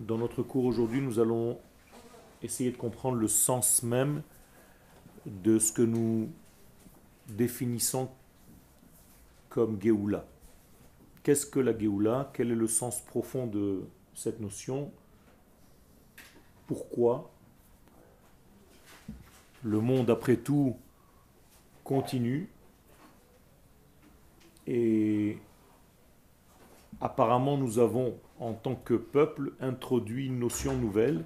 Dans notre cours aujourd'hui, nous allons essayer de comprendre le sens même de ce que nous définissons comme Géoula. Qu'est-ce que la Géoula? Quel est le sens profond de cette notion? Pourquoi Le monde, après tout, continue? Et apparemment nous avons en tant que peuple introduit une notion nouvelle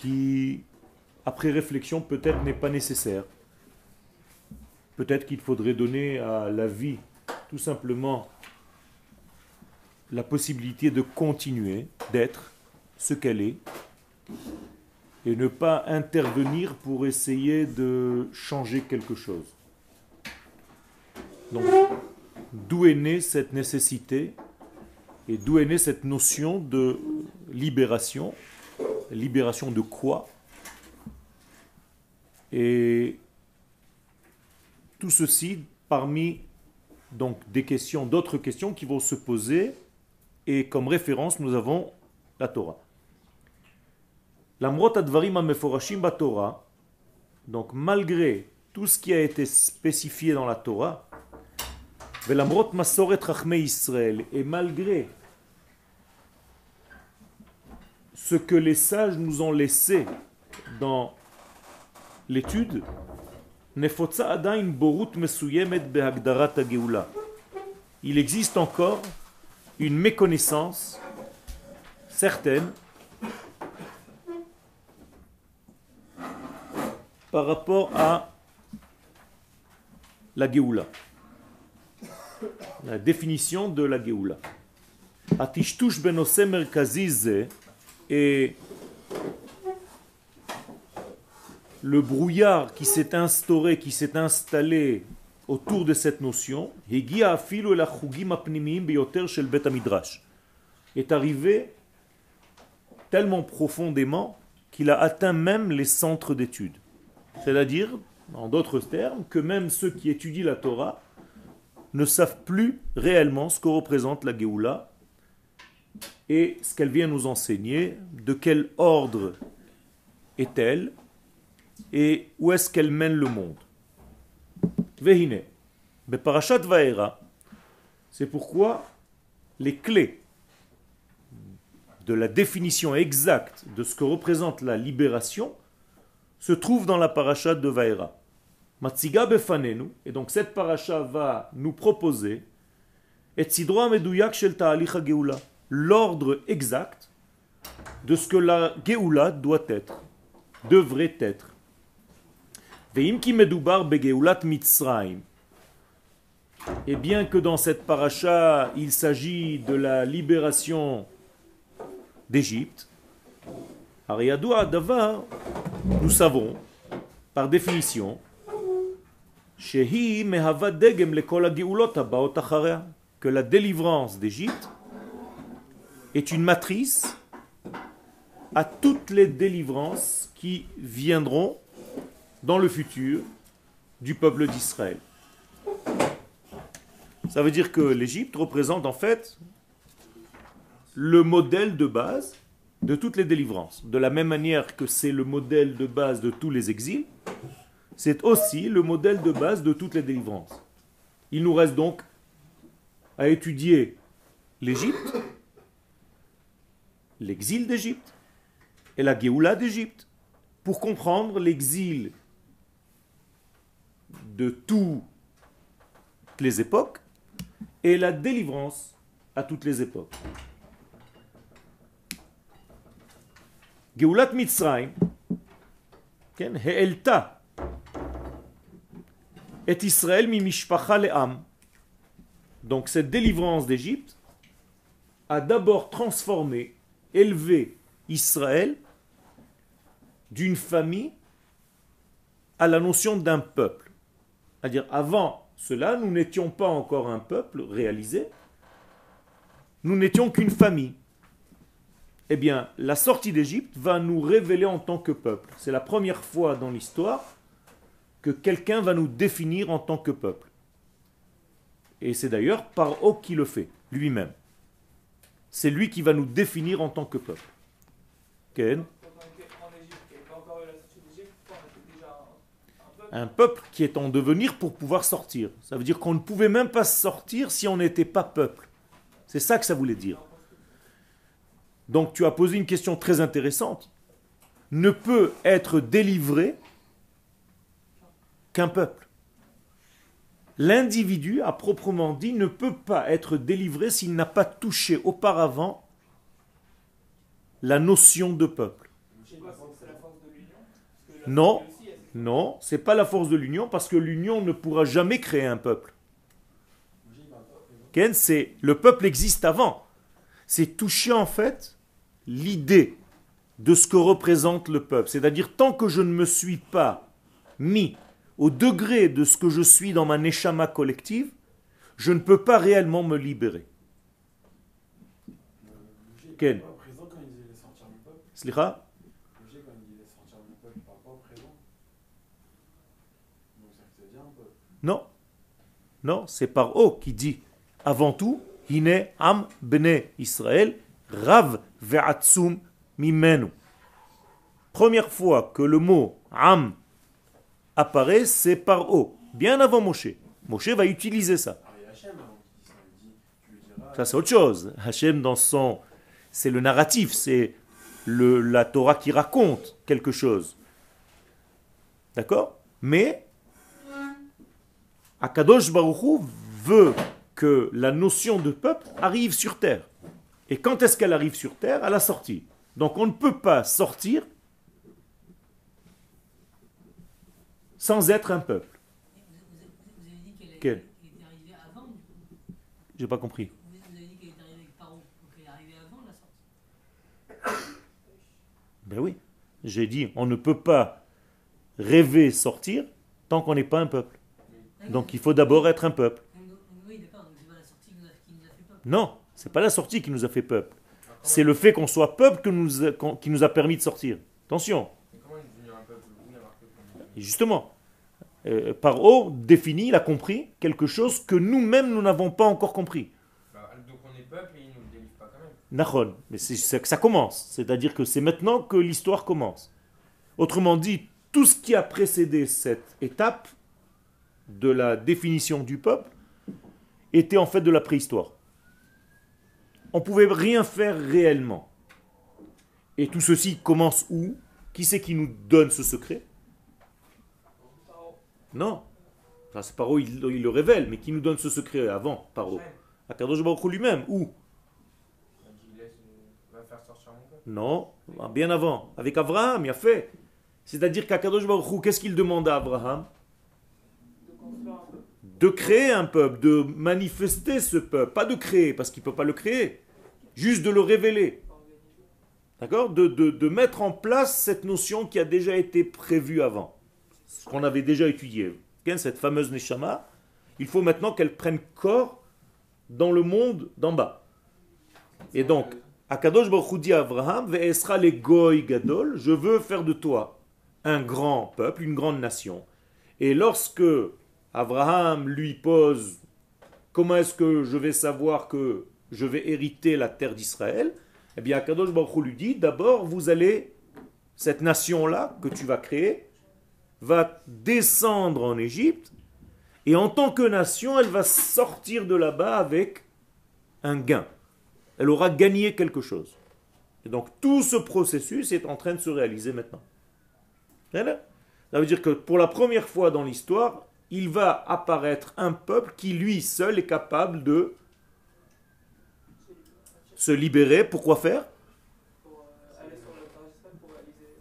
qui, après réflexion, peut-être n'est pas nécessaire. Peut-être qu'il faudrait donner à la vie tout simplement la possibilité de continuer d'être ce qu'elle est et ne pas intervenir pour essayer de changer quelque chose. Donc, d'où est née cette nécessité et d'où est née cette notion de libération Libération de quoi? Et tout ceci parmi des questions, d'autres questions qui vont se poser et comme référence nous avons la Torah. L'amrot advarim ameforashim Torah, donc malgré tout ce qui a été spécifié dans la Torah, Et malgré ce que les sages nous ont laissé dans l'étude, il existe encore une méconnaissance certaine par rapport à la Géoula la définition de la Géoula. Atishtush benose merkazize et le brouillard qui s'est instauré, qui s'est installé autour de cette notion, est arrivé tellement profondément qu'il a atteint même les centres d'études. C'est-à-dire, en d'autres termes, que même ceux qui étudient la Torah ne savent plus réellement ce que représente la Géoula et ce qu'elle vient nous enseigner, de quel ordre est-elle et où est-ce qu'elle mène le monde. Vehine, Beparashat Vaera, c'est pourquoi les clés de la définition exacte de ce que représente la libération se trouvent dans la parashat de Vaera. Matsiga befanenu, et donc cette paracha va nous proposer et shel geoula, l'ordre exact de ce que la geoula doit être, devrait être. Veim ki medubar begeulat mitzrayim. Et bien que dans cette paracha, il s'agit de la libération d'Égypte, Davar, nous savons, par définition, que la délivrance d'Égypte est une matrice à toutes les délivrances qui viendront dans le futur du peuple d'Israël. Ça veut dire que l'Égypte représente en fait le modèle de base de toutes les délivrances. De la même manière que c'est le modèle de base de tous les exils, c'est aussi le modèle de base de toutes les délivrances. Il nous reste donc à étudier l'Égypte, l'exil d'Égypte et la Géoula d'Égypte pour comprendre l'exil de toutes les époques et la délivrance à toutes les époques. Géoulat Mitzrayim, He'elta et Israël mi le'am. Donc cette délivrance d'Égypte a d'abord transformé, élevé Israël d'une famille à la notion d'un peuple. C'est-à-dire avant cela, nous n'étions pas encore un peuple réalisé, nous n'étions qu'une famille. Eh bien, la sortie d'Égypte va nous révéler en tant que peuple. C'est la première fois dans l'histoire que quelqu'un va nous définir en tant que peuple. Et c'est d'ailleurs par Paro qui le fait, lui-même. c'est lui qui va nous définir en tant que peuple. Ken? Un peuple qui est en devenir pour pouvoir sortir. Ça veut dire qu'on ne pouvait même pas sortir si on n'était pas peuple. C'est ça que ça voulait dire. Donc tu as posé une question très intéressante. Ne peut être délivré qu'un peuple. L'individu, à proprement dit, ne peut pas être délivré s'il n'a pas touché auparavant la notion de peuple. Non, non, c'est pas la force de l'union parce que l'union ne pourra jamais créer un peuple. Ken, c'est le peuple existe avant. C'est toucher en fait l'idée de ce que représente le peuple. C'est-à-dire tant que je ne me suis pas mis au degré de ce que je suis dans ma neshama collective, je ne peux pas réellement me libérer. Ken. Slicha Non. Non, c'est par O qui dit avant tout, Hine am bene Israël, rav ve'atsum mimenu. Première fois que le mot am apparaît, c'est par O, bien avant Moshe. Moshe va utiliser ça. Ça c'est autre chose. Hachem dans son, c'est le narratif, c'est le, la Torah qui raconte quelque chose. D'accord? Mais Akadosh Baruchou veut que la notion de peuple arrive sur terre. Et quand est-ce qu'elle arrive sur terre? À la sortie. Donc on ne peut pas sortir sans être un peuple. Vous, avez dit qu'elle était arrivée avant J'ai pas compris. Vous avez dit qu'elle est arrivée avec Paro, donc elle est arrivée avant la sortie. Ben oui, j'ai dit, on ne peut pas rêver sortir tant qu'on n'est pas un peuple. Donc il faut d'abord être un peuple. Non, c'est pas la sortie qui nous a fait peuple. C'est le fait qu'on soit peuple qui nous a permis de sortir. Attention. Justement, euh, par Paro définit, il a compris quelque chose que nous-mêmes nous n'avons pas encore compris. Bah, donc on est peuple et il nous délivre pas quand même. mais c'est que ça commence. C'est-à-dire que c'est maintenant que l'histoire commence. Autrement dit, tout ce qui a précédé cette étape de la définition du peuple était en fait de la préhistoire. On ne pouvait rien faire réellement. Et tout ceci commence où? Qui c'est qui nous donne ce secret? Non. Enfin, c'est Paro, il, le révèle, mais qui nous donne ce secret avant Paro Akadosh Baruch lui-même. Où? Non, bien avant. Avec Abraham, il a fait. C'est-à-dire qu'Akadosh Baruch qu'est-ce qu'il demande à Abraham? De créer un peuple, de manifester ce peuple, pas de créer, parce qu'il ne peut pas le créer, juste de le révéler. D'accord? De, de, mettre en place cette notion qui a déjà été prévue avant, ce qu'on avait déjà étudié. Cette fameuse Neshama, il faut maintenant qu'elle prenne corps dans le monde d'en bas. Et donc, Akadosh Baruch dit à Abraham, Ve'esra le goy gadol, je veux faire de toi un grand peuple, une grande nation. Et lorsque Abraham lui pose comment est-ce que je vais savoir que je vais hériter la terre d'Israël? Eh bien, Akadosh Baruch lui dit d'abord, vous allez, cette nation-là que tu vas créer, va descendre en Égypte, et en tant que nation, elle va sortir de là-bas avec un gain. Elle aura gagné quelque chose. Et donc tout ce processus est en train de se réaliser maintenant. Ça veut dire que pour la première fois dans l'histoire, il va apparaître un peuple qui lui seul est capable de se libérer. Pourquoi faire?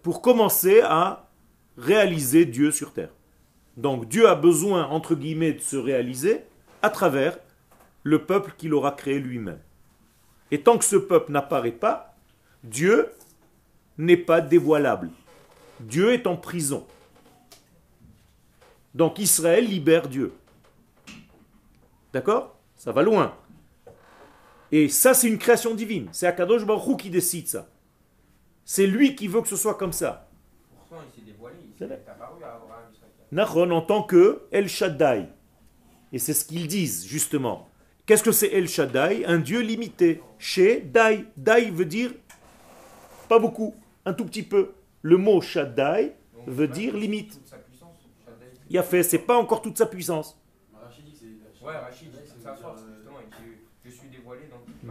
Pour commencer à réaliser Dieu sur terre. Donc Dieu a besoin, entre guillemets, de se réaliser à travers le peuple qu'il aura créé lui-même. Et tant que ce peuple n'apparaît pas, Dieu n'est pas dévoilable. Dieu est en prison. Donc Israël libère Dieu. D'accord? Ça va loin. Et ça, c'est une création divine. C'est Akadosh Baruch qui décide ça. C'est lui qui veut que ce soit comme ça. Pourtant, il s'est dévoilé. Il s'est apparu à Abraham. en tant que El Shaddai. Et c'est ce qu'ils disent, justement. Qu'est-ce que c'est El Shaddai? Un Dieu limité. Chez Dai. Dai veut dire pas beaucoup, un tout petit peu. Le mot Shaddai veut dire limite. Il a fait, c'est pas encore toute sa puissance.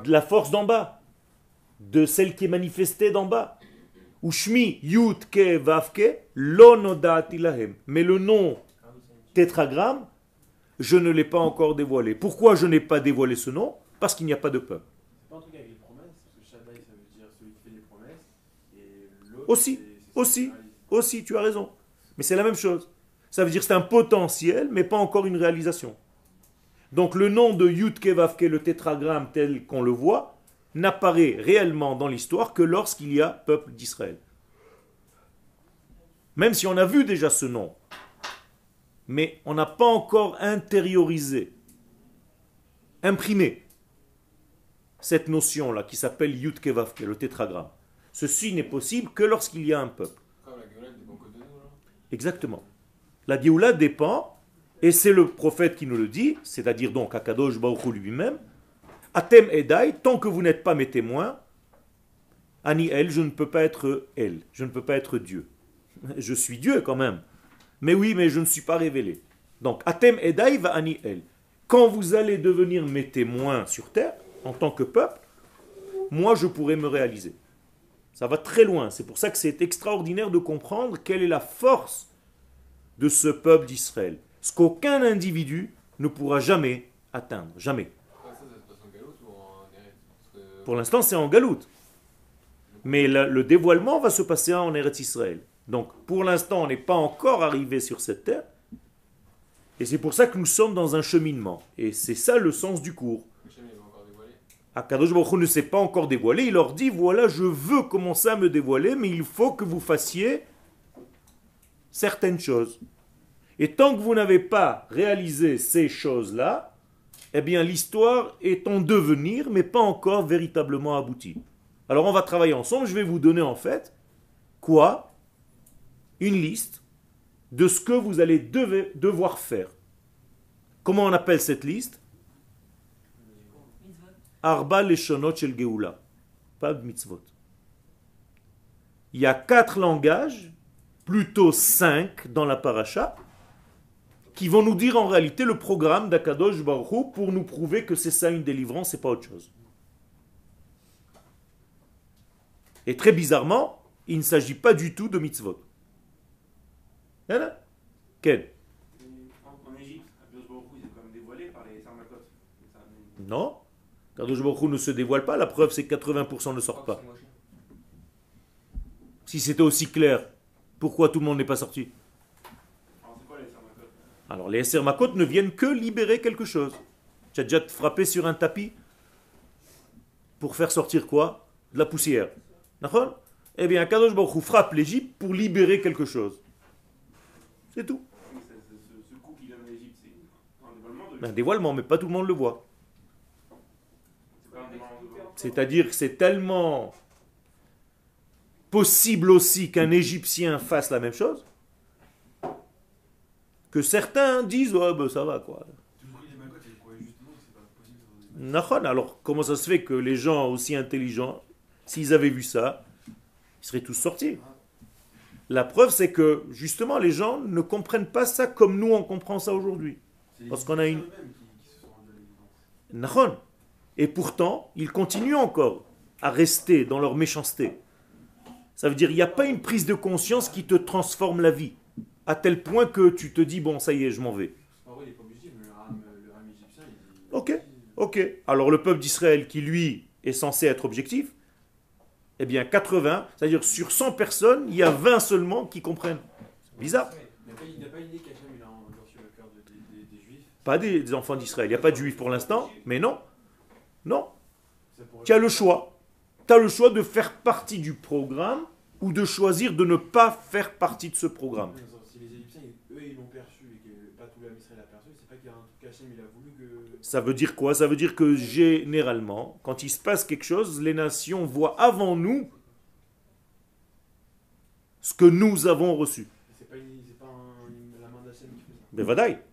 De la force d'en bas, de celle qui est manifestée d'en bas. Ushmi Vavke Mais le nom tétragramme, je ne l'ai pas encore dévoilé. Pourquoi je n'ai pas dévoilé ce nom? Parce qu'il n'y a pas de peuple. Aussi, aussi, aussi, tu as raison. Mais c'est la même chose. Ça veut dire que c'est un potentiel, mais pas encore une réalisation. Donc le nom de Yud Kevavke, le tétragramme tel qu'on le voit, n'apparaît réellement dans l'histoire que lorsqu'il y a peuple d'Israël. Même si on a vu déjà ce nom, mais on n'a pas encore intériorisé, imprimé cette notion-là qui s'appelle Yud Kevavke, le tétragramme. Ceci n'est possible que lorsqu'il y a un peuple. Exactement. La Géoula dépend, et c'est le prophète qui nous le dit, c'est-à-dire donc Akadosh Baruch lui-même, Atem Edai, tant que vous n'êtes pas mes témoins, Ani El, je ne peux pas être Elle, je ne peux pas être Dieu. Je suis Dieu quand même. Mais oui, mais je ne suis pas révélé. Donc, Atem Edai va Ani El. Quand vous allez devenir mes témoins sur terre, en tant que peuple, moi je pourrai me réaliser. Ça va très loin. C'est pour ça que c'est extraordinaire de comprendre quelle est la force de ce peuple d'Israël. Ce qu'aucun individu ne pourra jamais atteindre. Jamais. Pour l'instant, c'est en galoute. Mais le, dévoilement va se passer en Eretz Israël. Donc, pour l'instant, on n'est pas encore arrivé sur cette terre. Et c'est pour ça que nous sommes dans un cheminement. Et c'est ça le sens du cours. Akadosh Baruch ne s'est pas encore dévoilé. Il leur dit voilà, je veux commencer à me dévoiler, mais il faut que vous fassiez certaines choses. Et tant que vous n'avez pas réalisé ces choses-là, eh bien l'histoire est en devenir, mais pas encore véritablement aboutie. Alors on va travailler ensemble. Je vais vous donner en fait quoi? Une liste de ce que vous allez devoir faire. Comment on appelle cette liste? Arba leshonot shel geoula. Pas mitzvot. Il y a quatre langages, plutôt cinq dans la paracha, qui vont nous dire en réalité le programme d'Akadosh Baruch pour nous prouver que c'est ça une délivrance et pas autre chose. Et très bizarrement, il ne s'agit pas du tout de mitzvot. Quel En Égypte, Baruch est dévoilé par les Non. Kadosh Baruch ne se dévoile pas, la preuve c'est que 80% ne sortent pas. Si c'était aussi clair, pourquoi tout le monde n'est pas sorti? Alors les Esser Makot ne viennent que libérer quelque chose. Tu as déjà frappé sur un tapis pour faire sortir quoi? De la poussière. D'accord? Eh bien, Kadosh Baruch frappe l'Égypte pour libérer quelque chose. C'est tout. Un dévoilement, mais pas tout le monde le voit. C'est-à-dire que c'est tellement possible aussi qu'un Égyptien fasse la même chose que certains disent oh, ben, ça va quoi. Alors comment ça se fait que les gens aussi intelligents, s'ils avaient vu ça, ils seraient tous sortis? La preuve c'est que justement les gens ne comprennent pas ça comme nous on comprend ça aujourd'hui. Parce qu'on a une... Et pourtant, ils continuent encore à rester dans leur méchanceté. Ça veut dire qu'il n'y a pas une prise de conscience qui te transforme la vie, à tel point que tu te dis, bon, ça y est, je m'en vais. Ok, ok. Alors le peuple d'Israël, qui lui est censé être objectif, eh bien 80, c'est-à-dire sur 100 personnes, il y a 20 seulement qui comprennent. Bizarre. Pas des enfants d'Israël. Il n'y a pas de juifs pour l'instant, mais non. Non. Tu as le choix. Tu as le choix de faire partie du programme ou de choisir de ne pas faire partie de ce programme. Ça veut dire quoi? Ça veut dire que généralement, quand il se passe quelque chose, les nations voient avant nous ce que nous avons reçu.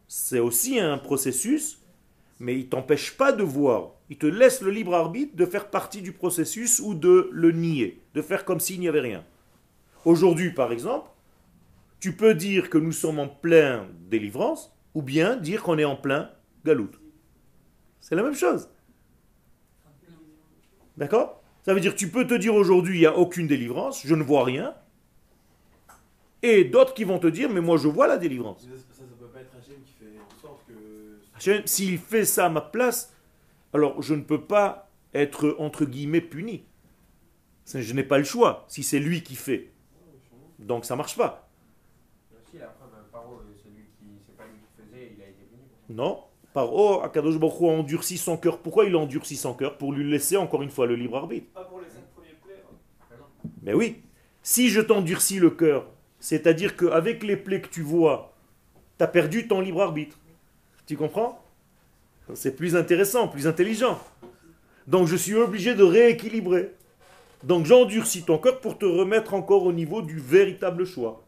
C'est aussi un processus Mais il t'empêche pas de voir. Il te laisse le libre arbitre de faire partie du processus ou de le nier, de faire comme s'il n'y avait rien. Aujourd'hui, par exemple, tu peux dire que nous sommes en plein délivrance, ou bien dire qu'on est en plein galout. C'est la même chose. D'accord? Ça veut dire que tu peux te dire aujourd'hui, il n'y a aucune délivrance, je ne vois rien. Et d'autres qui vont te dire, mais moi je vois la délivrance. Ça, ne peut pas être Hachem qui fait en sorte que... s'il fait ça à ma place, alors je ne peux pas être entre guillemets puni. Je n'ai pas le choix si c'est lui qui fait. Donc ça marche pas. Non. Par oh, Akadosh Baruch a endurci son cœur. Pourquoi il a endurci son cœur? Pour lui laisser encore une fois le libre arbitre. Pas pour les premiers plaies. Hein. Mais oui. Si je t'endurcis le cœur, c'est-à-dire qu'avec les plaies que tu vois, tu as perdu ton libre arbitre. Tu comprends? C'est plus intéressant, plus intelligent. Donc je suis obligé de rééquilibrer. Donc j'endurcis ton cœur pour te remettre encore au niveau du véritable choix.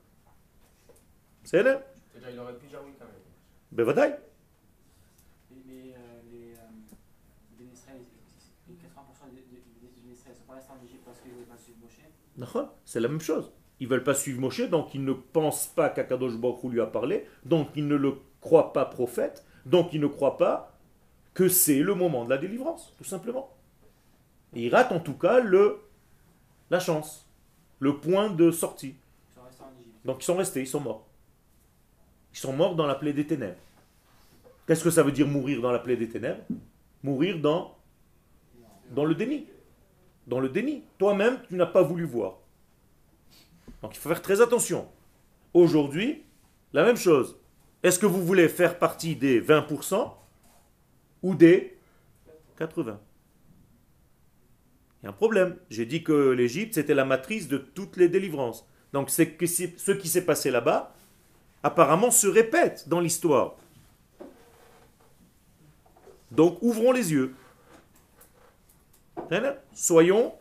C'est là Il aurait pu quand même. Ben, C'est la même chose. Ils ne veulent pas suivre Moshe, donc ils ne pensent pas qu'Akadosh Baruch lui a parlé, donc ils ne le croient pas prophète, donc ils ne croient pas que c'est le moment de la délivrance, tout simplement. Et ils ratent en tout cas le, la chance, le point de sortie. Donc ils sont restés, ils sont morts. Ils sont morts dans la plaie des ténèbres. Qu'est-ce que ça veut dire mourir dans la plaie des ténèbres? Mourir dans, dans le déni dans le déni. Toi-même, tu n'as pas voulu voir. Donc il faut faire très attention. Aujourd'hui, la même chose. Est-ce que vous voulez faire partie des 20% ou des 80% Il y a un problème. J'ai dit que l'Égypte, c'était la matrice de toutes les délivrances. Donc ce qui s'est passé là-bas, apparemment, se répète dans l'histoire. Donc ouvrons les yeux. Soyons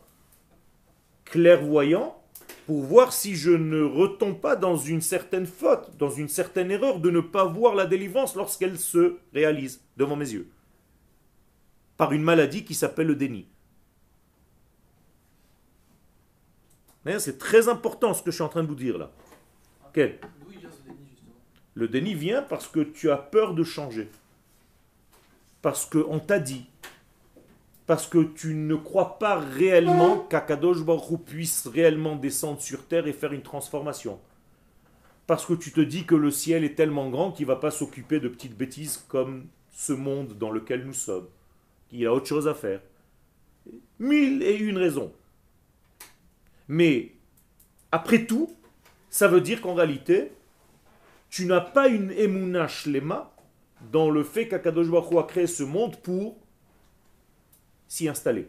clairvoyants pour voir si je ne retombe pas dans une certaine faute, dans une certaine erreur de ne pas voir la délivrance lorsqu'elle se réalise devant mes yeux. Par une maladie qui s'appelle le déni. C'est très important ce que je suis en train de vous dire là. Le déni vient parce que tu as peur de changer. Parce qu'on t'a dit, parce que tu ne crois pas réellement qu'Akadosh Baruch puisse réellement descendre sur terre et faire une transformation. Parce que tu te dis que le ciel est tellement grand qu'il ne va pas s'occuper de petites bêtises comme ce monde dans lequel nous sommes. qu'il a autre chose à faire. Mille et une raisons. Mais, après tout, ça veut dire qu'en réalité, tu n'as pas une émouna shlema dans le fait qu'Akadosh Baruch a créé ce monde pour s'y installer.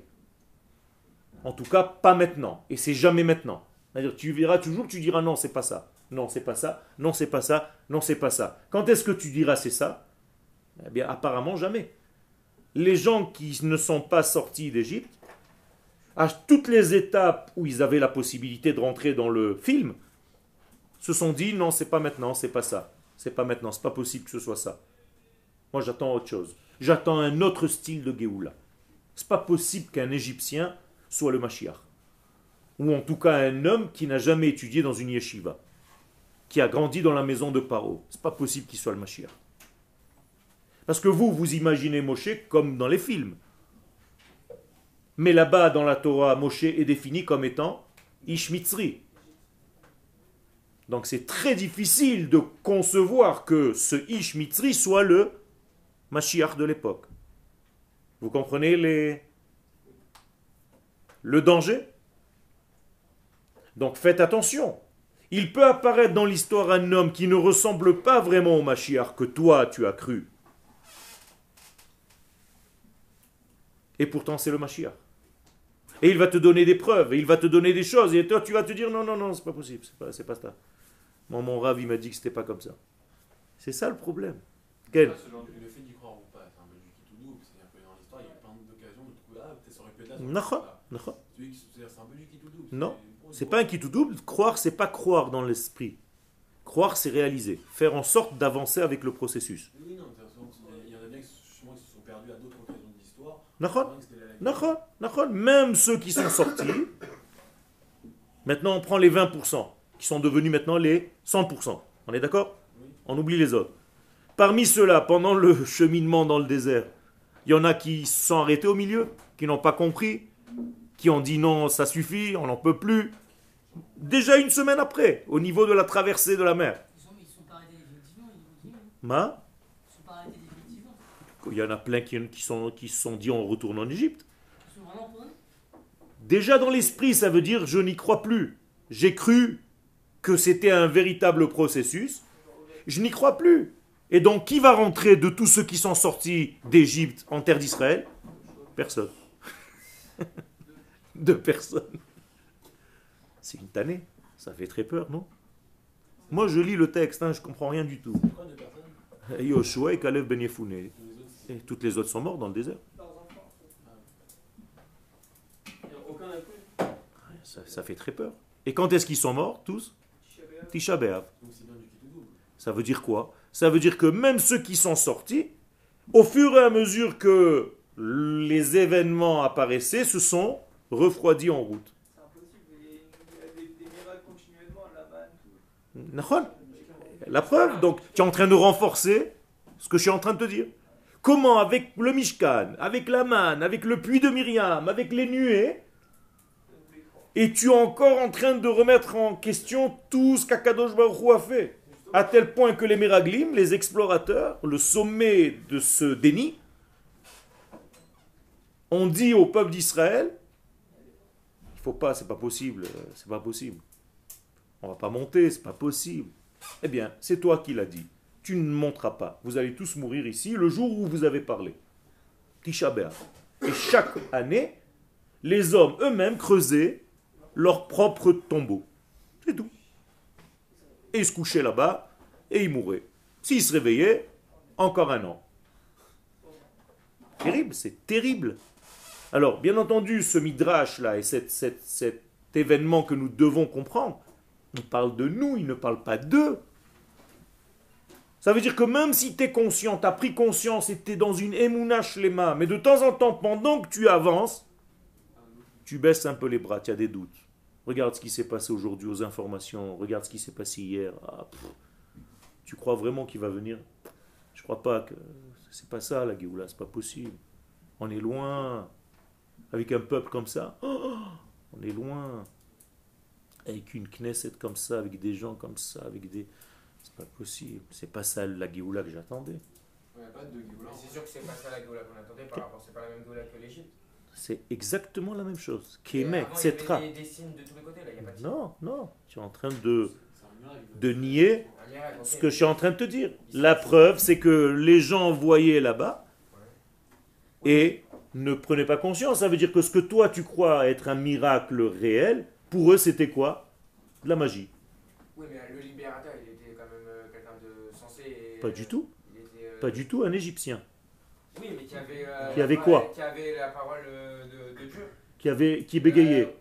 En tout cas, pas maintenant. Et c'est jamais maintenant. C'est-à-dire, tu verras toujours, tu diras non, c'est pas ça. Non, c'est pas ça. Non, c'est pas ça. Non, c'est pas ça. Quand est-ce que tu diras c'est ça? Eh bien, apparemment jamais. Les gens qui ne sont pas sortis d'Égypte, à toutes les étapes où ils avaient la possibilité de rentrer dans le film, se sont dit non, c'est pas maintenant, c'est pas ça. C'est pas maintenant, c'est pas possible que ce soit ça. Moi, j'attends autre chose. J'attends un autre style de Géoula. C'est pas possible qu'un Égyptien soit le Mashiach. Ou en tout cas un homme qui n'a jamais étudié dans une yeshiva, qui a grandi dans la maison de Paro. C'est pas possible qu'il soit le Mashiach. Parce que vous, vous imaginez Moshe comme dans les films. Mais là-bas, dans la Torah, Moshe est défini comme étant Ishmitzri. Donc c'est très difficile de concevoir que ce Ishmitzri soit le Mashiach de l'époque. Vous comprenez les... le danger? Donc faites attention. Il peut apparaître dans l'histoire un homme qui ne ressemble pas vraiment au Mashiach que toi tu as cru. Et pourtant c'est le Mashiach. Et il va te donner des preuves, et il va te donner des choses, et toi tu vas te dire non, non, non, c'est pas possible, c'est pas, pas ça. Mon, mon rave il m'a dit que c'était pas comme ça. C'est ça le problème. Quel? Non, c'est pas un qui tout double. Croire, c'est pas croire dans l'esprit. Croire, c'est réaliser. Faire en sorte d'avancer avec le processus. Oui, non, il y en a bien qui se sont Même ceux qui sont sortis, maintenant on prend les 20%, qui sont devenus maintenant les 100%. On est d'accord? On oublie les autres. Parmi ceux-là, pendant le cheminement dans le désert, il y en a qui se sont arrêtés au milieu, qui n'ont pas compris, qui ont dit non, ça suffit, on n'en peut plus. Déjà une semaine après, au niveau de la traversée de la mer. Ils sont, sont pas arrêtés Ma Il y en a plein qui, qui, sont, qui se sont dit on retourne en Égypte. Déjà dans l'esprit, ça veut dire je n'y crois plus. J'ai cru que c'était un véritable processus. Je n'y crois plus. Et donc, qui va rentrer de tous ceux qui sont sortis d'Égypte en terre d'Israël? Personne. De personne. C'est une tannée. Ça fait très peur, non? Moi, je lis le texte, hein, je comprends rien du tout. Yoshua et Kalev Ben. Et toutes les autres sont morts dans le désert. Ça, ça fait très peur. Et quand est-ce qu'ils sont morts, tous? Tisha B'Av. Ça veut dire quoi? Ça veut dire que même ceux qui sont sortis, au fur et à mesure que les événements apparaissaient, se sont refroidis en route. La preuve, donc tu es en train de renforcer ce que je suis en train de te dire. Comment avec le Mishkan, avec la manne, avec le puits de Myriam, avec les nuées, es-tu encore en train de remettre en question tout ce qu'Akadosh Baruch a fait À tel point que les Meraglim, les explorateurs, le sommet de ce déni, ont dit au peuple d'Israël il faut pas, c'est pas possible, c'est pas possible. On va pas monter, c'est pas possible. Eh bien, c'est toi qui l'as dit. Tu ne monteras pas. Vous allez tous mourir ici le jour où vous avez parlé. Tisha Et chaque année, les hommes eux-mêmes creusaient leur propre tombeau. C'est tout. Et ils se couchaient là-bas et ils mouraient. S'ils se réveillaient, encore un an. Terrible, c'est terrible. Alors, bien entendu, ce midrash-là et cet événement que nous devons comprendre, il parle de nous, il ne parle pas d'eux. Ça veut dire que même si tu es conscient, tu as pris conscience et tu es dans une les mains, mais de temps en temps, pendant que tu avances, tu baisses un peu les bras, tu as des doutes. Regarde ce qui s'est passé aujourd'hui aux informations, regarde ce qui s'est passé hier. Ah, tu crois vraiment qu'il va venir? Je crois pas que c'est pas ça la Géoula, c'est pas possible. On est loin avec un peuple comme ça. Oh, on est loin. Avec une Knesset comme ça, avec des gens comme ça, avec des. C'est pas possible. C'est pas ça la Géoula que j'attendais. C'est sûr que c'est pas ça la Géoula qu'on attendait par rapport, c'est pas la même Géoula que l'Égypte. C'est exactement la même chose. Kémet, etc. Non, non. Tu es en train de, de nier ce que je suis en train de te dire. La preuve, c'est que les gens voyaient là-bas et ne prenaient pas conscience. Ça veut dire que ce que toi tu crois être un miracle réel, pour eux c'était quoi? De la magie. Oui, mais le libérateur, il était quand même euh, quelqu'un de sensé. Pas du tout. Euh, pas du tout, un Égyptien. Oui, mais qui avait, euh, qui avait quoi? Qui avait la parole de, de Dieu. Qui, avait, qui bégayait.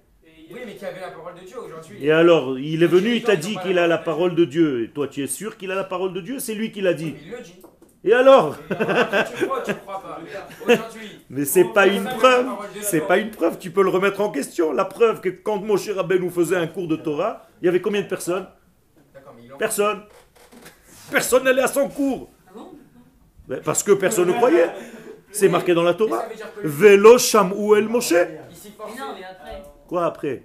oui, mais qui avait la parole de Dieu aujourd'hui. Et alors, il est venu, il t'a dit qu'il a la parole de Dieu. Et toi, tu es sûr qu'il a la parole de Dieu? C'est lui qui l'a dit. il le dit. Et alors? Tu crois, tu crois pas. Mais c'est pas une preuve. C'est pas une preuve. Tu peux le remettre en question. La preuve que quand Moshe Rabbeinu nous faisait un cours de Torah, il y avait combien de personnes? Personne. Personne n'allait à son cours. Ah parce que personne ne croyait. C'est marqué dans la Torah. Velo ou el Moshe. Quoi après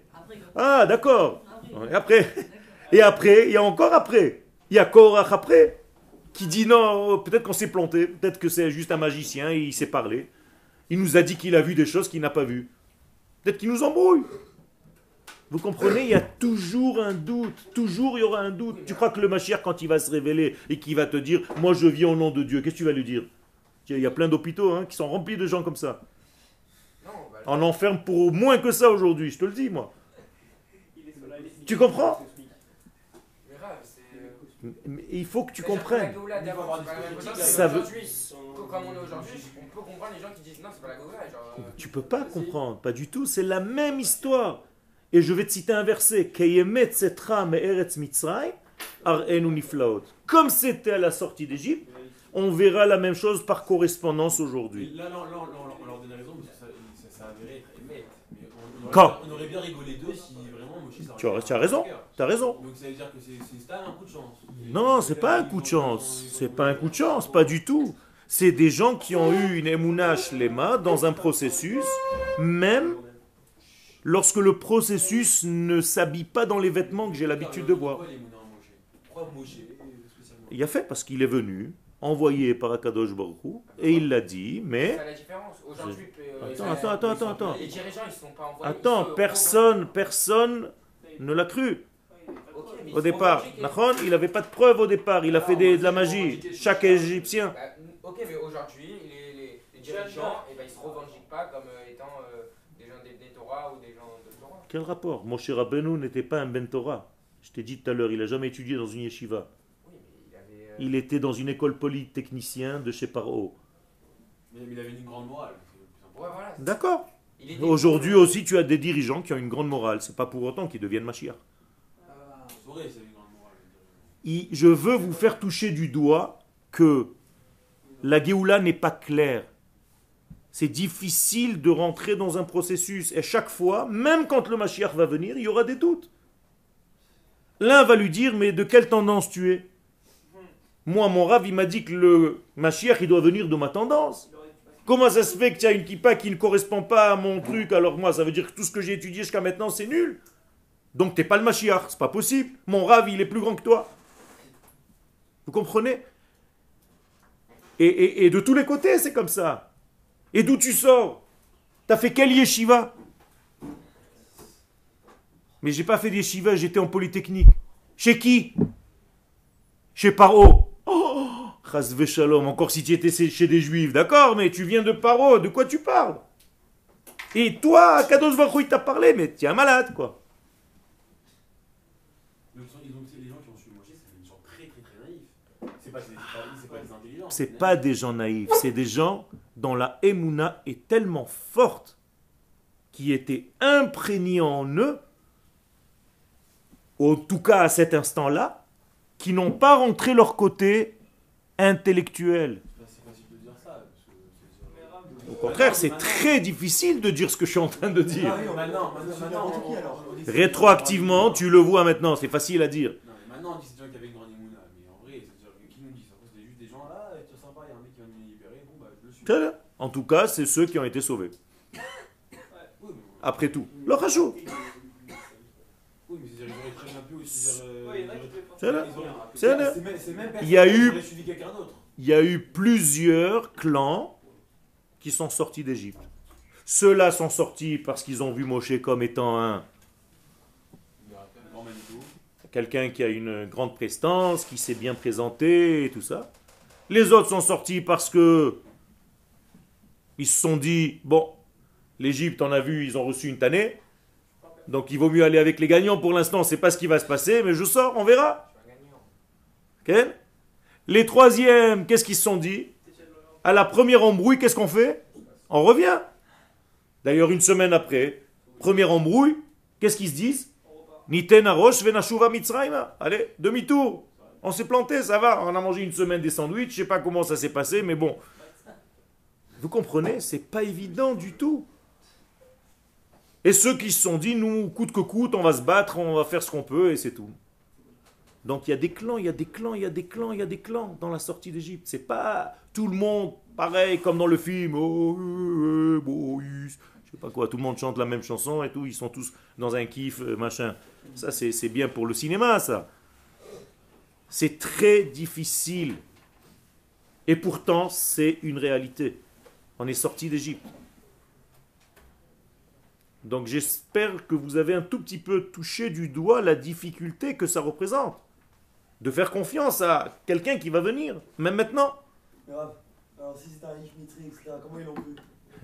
Ah, d'accord. Et après? Et après, il y a encore après. Il y a Korach après qui dit non, peut-être qu'on s'est planté, peut-être que c'est juste un magicien et il s'est parlé. Il nous a dit qu'il a vu des choses qu'il n'a pas vues. Peut-être qu'il nous embrouille. Vous comprenez, il y a toujours un doute, toujours il y aura un doute. Tu crois que le Mashiach, quand il va se révéler et qu'il va te dire, moi je vis au nom de Dieu, qu'est-ce que tu vas lui dire? Il y a plein d'hôpitaux hein, qui sont remplis de gens comme ça. On enferme pour moins que ça aujourd'hui, je te le dis moi. Tu comprends? Il faut que tu comprennes. Ça veut... Comme on est aujourd'hui, on peut comprendre les gens qui disent non, c'est pas la euh, Tu peux pas comprendre, pas du tout. C'est la même histoire. Et je vais te citer un verset. Comme c'était à la sortie d'Égypte, on verra la même chose par correspondance aujourd'hui. Là, là, là, là, on leur donne raison parce que ça, ça, ça avéré on, aurait Quand bien, on aurait bien rigolé d'eux si s'arrêtait Tu as, à tu as raison, tu as raison. Donc ça veut dire que c'est un coup de chance. Non, c'est pas un coup de chance. C'est pas un coup de chance, pas du tout. C'est des gens qui ont eu une émounach lema dans un processus, même lorsque le processus ne s'habille pas dans les vêtements que j'ai l'habitude de voir. Les Il a fait parce qu'il est venu, envoyé par Akadosh Baruch et il l'a dit, mais ça la différence. Aujourd'hui, euh, Attends, les- attends, attends, attends, attends. Les dirigeants, ils sont pas envoyés. attends, personne, personne ne l'a cru au départ. il n'avait pas de preuve au départ, il a fait des- de la magie. Chaque Égyptien. Bah, ok, mais aujourd'hui, les, dirigeants, eh ben, ils se revendiquent pas comme euh, étant euh, des gens des, des Torah ou des gens de Torah. Quel rapport? Moshe Rabbeinu n'était pas un Ben Torah. Je t'ai dit tout à l'heure, il n'a jamais étudié dans une yeshiva. Oui, mais il avait. euh, Il était dans une école polytechnicien de chez Paro. Mais mais il avait une grande morale. D'accord. Aujourd'hui aussi, tu as des dirigeants qui ont une grande morale. C'est pas pour autant qu'ils deviennent Mashiach. Il- Je veux vous faire toucher du doigt que la Géoula n'est pas claire. C'est difficile de rentrer dans un processus. Et chaque fois, même quand le Mashiach va venir, il y aura des doutes. L'un va lui dire, mais de quelle tendance tu es? Moi, mon rave, il m'a dit que le Mashiach, il doit venir de ma tendance. Comment ça se fait que tu as une kippa qui ne correspond pas à mon truc Alors moi, ça veut dire que tout ce que j'ai étudié jusqu'à maintenant, c'est nul? Donc t'es pas le Mashiach, c'est pas possible. Mon rave, il est plus grand que toi. Vous comprenez? Et, et- de tous les côtés, c'est comme ça. Et d'où tu sors? T'as fait quel yeshiva? Mais j'ai pas fait d'yeshiva, j'étais en polytechnique. Chez qui? Chez Paro. Shalom, encore si tu étais chez des juifs, d'accord, mais tu viens de Paro, de quoi tu parles? Et toi, Kadosh Baruch il t'a parlé, mais tu es un malade, quoi. C'est pas, des gens naïfs, c'est des gens dont la émouna est tellement forte, qui étaient imprégnés en eux, en tout cas à cet instant-là, qui n'ont pas rentré leur côté intellectuel. Dire Au contraire, c'est très difficile de dire ce que je suis en train de dire. Ah c'est- Rétroactivement, tu le vois maintenant, c'est facile à dire. Maintenant on dit que c'est des gens qui avaient une grande émouna. Mais en vrai, c'est-à-dire que qui nous dit ça? C'était juste des gens là, c'est sympa, il y a un mec qui va nous libérer, bon bah je le suis. Très bien. En tout cas, c'est ceux qui ont été sauvés. Après tout. Le rajout. Oui, mais c'est-à-dire qu'ils auraient très bien pu aussi dire. euh, Ouais, il y en a ils qui auraient- pouvaient faire C'est là. ils auraient- C'est là. C'est même- c'est même Il y a personne qui eu- aurait suivi quelqu'un d'autre. il y a eu plusieurs clans qui sont sortis d'Égypte. Ceux-là sont sortis parce qu'ils ont vu Moshe comme étant un Grand Manitou. quelqu'un qui a une grande prestance, qui s'est bien présenté et tout ça. Les autres sont sortis parce que ils se sont dit bon, l'Égypte, on a vu, ils ont reçu une tannée. Donc il vaut mieux aller avec les gagnants pour l'instant, c'est pas ce qui va se passer, mais je sors, on verra. Je suis un gagnant. Ok Les troisièmes, qu'est-ce qu'ils se sont dit? À la première embrouille, qu'est-ce qu'on fait? On revient. D'ailleurs, une semaine après, première embrouille, qu'est-ce qu'ils se disent? Niten venashuva mitzrayma. Allez, demi-tour. On s'est planté, ça va. On a mangé une semaine des sandwichs. Je sais pas comment ça s'est passé, mais bon. Vous comprenez? C'est pas évident du tout. Et ceux qui se sont dit, nous, coûte que coûte, on va se battre, on va faire ce qu'on peut, et c'est tout. Donc il y a des clans, il y a des clans, il y a des clans, il y a des clans dans la sortie d'Égypte. C'est pas tout le monde pareil comme dans le film. Oh, euh, euh, Moïse. je sais pas quoi, tout le monde chante la même chanson et tout. Ils sont tous dans un kiff, euh, machin. Ça c'est bien pour le cinéma, ça. C'est très difficile. Et pourtant, c'est une réalité. On est sorti d'Égypte. Donc j'espère que vous avez un tout petit peu touché du doigt la difficulté que ça représente. De faire confiance à quelqu'un qui va venir, même maintenant. Alors si c'était un Ishmitri, etc., comment ils l'ont vu?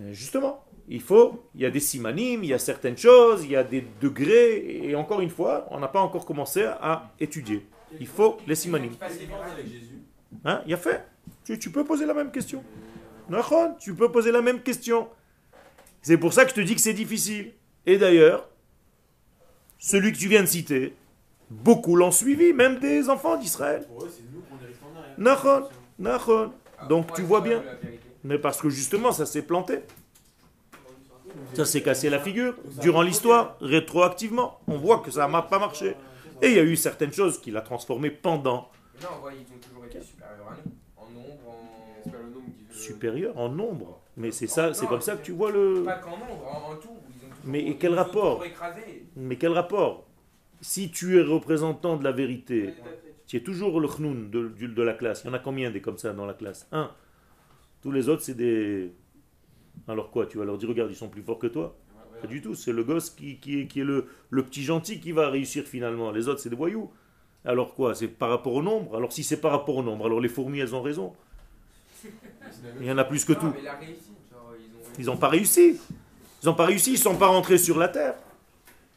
Euh, Justement, il faut, il y a des simanim, il y a certaines choses, il y a des degrés, et encore une fois, on n'a pas encore commencé à étudier. Il faut les simanim. Quelle différence avec Jésus Hein, il y a fait. Tu, tu peux poser la même question? Tu peux poser la même question. C'est pour ça que je te dis que c'est difficile. Et d'ailleurs, celui que tu viens de citer, beaucoup l'ont suivi, même des enfants d'Israël. Pour eux, c'est nous qu'on est restés en arrière. Nahon. Nachon. Ah, Donc, pourquoi tu vois bien. Mais parce que justement, ça s'est planté. Ça s'est cassé la figure. Durant l'histoire, rétroactivement, on voit que ça n'a pas marché. Et il y a eu certaines choses qui l'a transformé pendant. Mais non, on voit, ils ont toujours été supérieurs à nous. En nombre, en nombre. Mais c'est ça, c'est comme ça que tu vois le. Pas qu'en nombre, en, en tout. Ils ont toujours- Mais quel rapport. Mais quel rapport Si tu es représentant de la vérité, tu es toujours le chnoun de, la classe. Il y en a combien des comme ça dans la classe Un. Tous les autres, c'est des. Alors quoi Tu vas leur dire, regarde, ils sont plus forts que toi Pas du tout. C'est le gosse qui, qui est, qui est le, le petit gentil qui va réussir finalement. Les autres, c'est des voyous. Alors quoi C'est par rapport au nombre? Alors si c'est par rapport au nombre, alors les fourmis, elles ont raison. Il y en a plus que Non, tout. mais la réussite, genre, ils n'ont pas réussi. Ils n'ont pas réussi, ils ne sont pas rentrés sur la terre.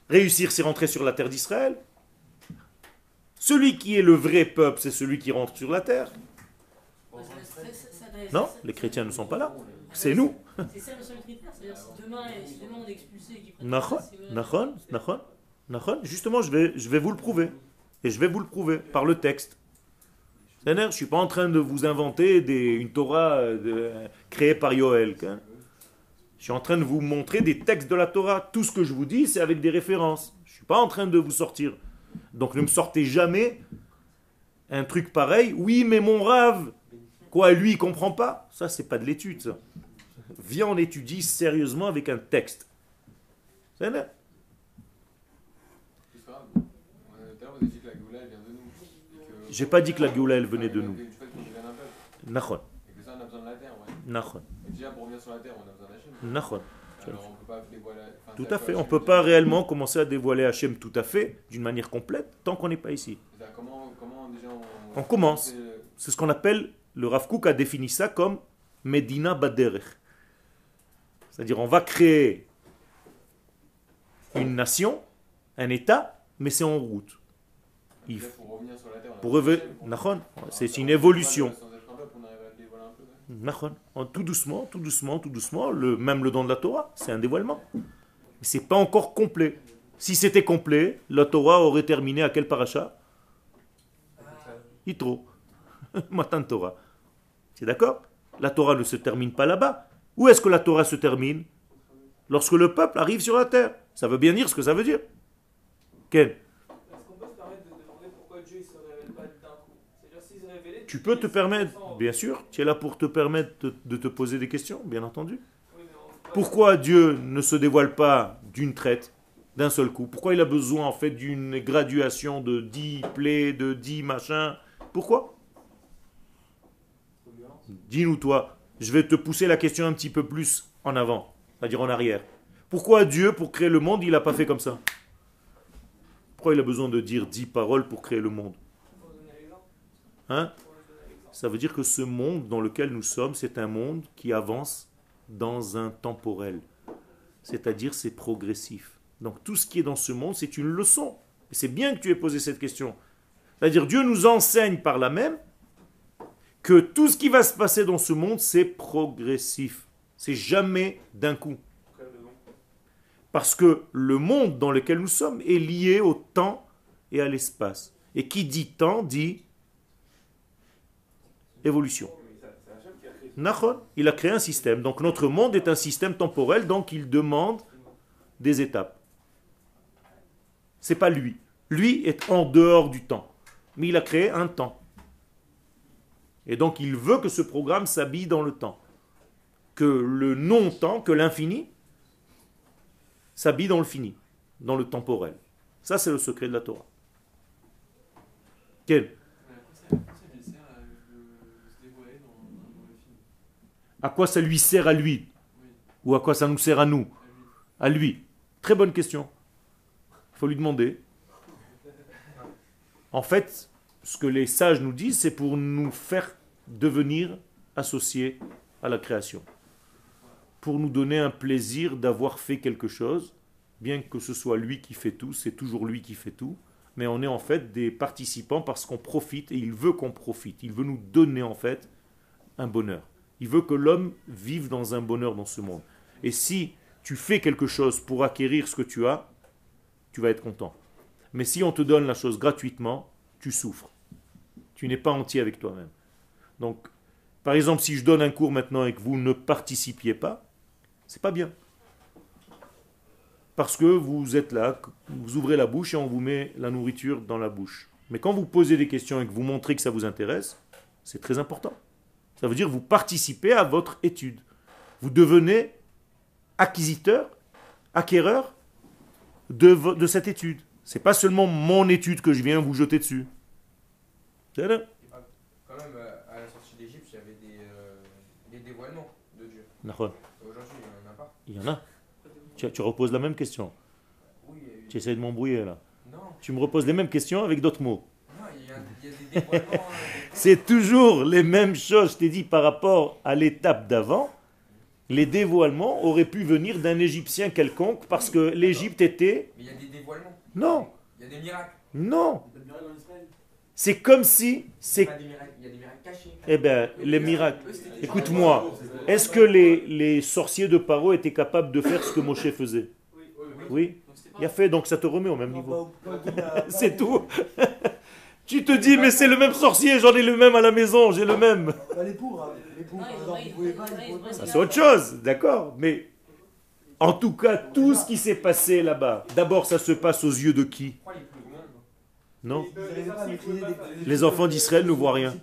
Réussir, c'est rentrer sur la terre d'Israël. Celui qui est le vrai peuple, c'est celui qui rentre sur la terre. Non, les chrétiens ne sont pas là. C'est nous. C'est ça le seul critère, c'est-à-dire si demain, si demain on est expulsé et qu'ils prennent Nachon, nachon, nachon, nachon. Justement, je vais, je vais vous le prouver. Et je vais vous le prouver par le texte. C'est-à-dire, Je ne suis pas en train de vous inventer des, une Torah euh, de- créée par Yoel. Je suis en train de vous montrer des textes de la Torah. Tout ce que je vous dis, c'est avec des références. Je ne suis pas en train de vous sortir. Donc ne me sortez jamais un truc pareil. Oui, mais mon rave, quoi, lui, il comprend pas? Ça, c'est pas de l'étude, ça. Viens, on étudie sérieusement avec un texte. C'est vrai? C'est pas grave. Tout à l'heure, vous avez dit que la Géoula, elle vient de nous. Et que- J'ai pas dit que la Géoula, elle venait de nous. que Du fait qu'on vient d'un peuple. Nachon, Et que ça, on a besoin de la terre, ouais. nachon, Et déjà, pour revenir sur la terre, on a. Alors, on peut pas dévoiler. enfin, Tout à fait. On Hachem peut pas réellement commencer à dévoiler Hachem tout à fait, d'une manière complète, tant qu'on n'est pas ici. C'est-à-dire, Comment, comment déjà on. On commence. c'est- ce qu'on appelle, le Rav Kook a défini ça comme Medina Baderech. C'est-à-dire, on va créer une nation, un État, mais c'est en route. Il Pour revenir sur la terre, Pour c'est une on- évolution. Tout doucement, tout doucement, tout doucement, le, même le don de la Torah, c'est un dévoilement. Mais c'est pas encore complet. Si c'était complet, la Torah aurait terminé à quel paracha? Yitro. Matan Torah. C'est d'accord? La Torah ne se termine pas là-bas. Où est-ce que la Torah se termine? Lorsque le peuple arrive sur la terre. Ça veut bien dire ce que ça veut dire. Ken Est-ce qu'on peut se permettre de demander pourquoi Dieu ne se révèle pas d'un coup C'est-à-dire s'il se révélait. Tu peux te permettre, bien sûr, tu es là pour te permettre de- te poser des questions, bien entendu. Pourquoi Dieu ne se dévoile pas d'une traite, d'un seul coup? Pourquoi il a besoin en fait d'une graduation de 10 plaies, de 10 machins? Pourquoi? Dis-nous toi, je vais te pousser la question un petit peu plus en avant, c'est-à-dire en arrière. Pourquoi Dieu, pour créer le monde, il n'a pas fait comme ça? Pourquoi il a besoin de dire 10 paroles pour créer le monde? Hein? Ça veut dire que ce monde dans lequel nous sommes, c'est un monde qui avance dans un temporel. C'est-à-dire c'est progressif. Donc tout ce qui est dans ce monde, c'est une leçon. Et c'est bien que tu aies posé cette question. C'est-à-dire Dieu nous enseigne par là même que tout ce qui va se passer dans ce monde, c'est progressif. C'est jamais d'un coup. Parce que le monde dans lequel nous sommes est lié au temps et à l'espace. Et qui dit temps dit évolution. Il a créé un système. Donc notre monde est un système temporel, donc il demande des étapes. C'est pas lui. Lui est en dehors du temps. Mais il a créé un temps. Et donc il veut que ce programme s'habille dans le temps. Que le non-temps, que l'infini, s'habille dans le fini, dans le temporel. Ça, c'est le secret de la Torah. Quel À quoi ça lui sert à lui Ou à quoi ça nous sert à nous? À lui. Très bonne question. Il faut lui demander. En fait, ce que les sages nous disent, c'est pour nous faire devenir associés à la création. Pour nous donner un plaisir d'avoir fait quelque chose, bien que ce soit lui qui fait tout, c'est toujours lui qui fait tout, mais on est en fait des participants parce qu'on profite et il veut qu'on profite. Il veut nous donner en fait un bonheur. Il veut que l'homme vive dans un bonheur dans ce monde. Et si tu fais quelque chose pour acquérir ce que tu as, tu vas être content. Mais si on te donne la chose gratuitement, tu souffres. Tu n'es pas entier avec toi-même. Donc, par exemple, si je donne un cours maintenant et que vous ne participiez pas, c'est pas bien. Parce que vous êtes là, vous ouvrez la bouche et on vous met la nourriture dans la bouche. Mais quand vous posez des questions et que vous montrez que ça vous intéresse, c'est très important. Ça veut dire que vous participez à votre étude. Vous devenez acquisiteur, acquéreur de, cette étude. C'est pas seulement mon étude que je viens vous jeter dessus. Là. Quand même, euh, à la sortie d'Égypte, il y avait des, euh, des dévoilements de Dieu. Aujourd'hui, il n'y en a pas. Il y en a. Tu, tu reposes la même question. Oui, eu- Tu essaies de m'embrouiller là. Non, Tu me reposes les mêmes questions avec d'autres mots. C'est toujours les mêmes choses, je t'ai dit, par rapport à l'étape d'avant. Les dévoilements auraient pu venir d'un Égyptien quelconque parce que l'Égypte était... Mais il y a des dévoilements. Non, Il y a des miracles. non. C'est comme si... C'est... Il y a des miracles cachés. Eh bien, les miracles... Écoute-moi, est-ce que les, les sorciers de Paro étaient capables de faire ce que Moshe faisait? Oui, oui, Il a fait, donc ça te remet au même niveau. C'est tout. Tu te dis, mais c'est le même sorcier, j'en ai le même à la maison, j'ai le même. Bah, les pour, pour, c'est autre chose, d'accord Mais en tout cas, tout ce qui s'est passé là-bas, d'abord, ça se passe aux yeux de qui? Non les enfants d'Israël ne voient rien.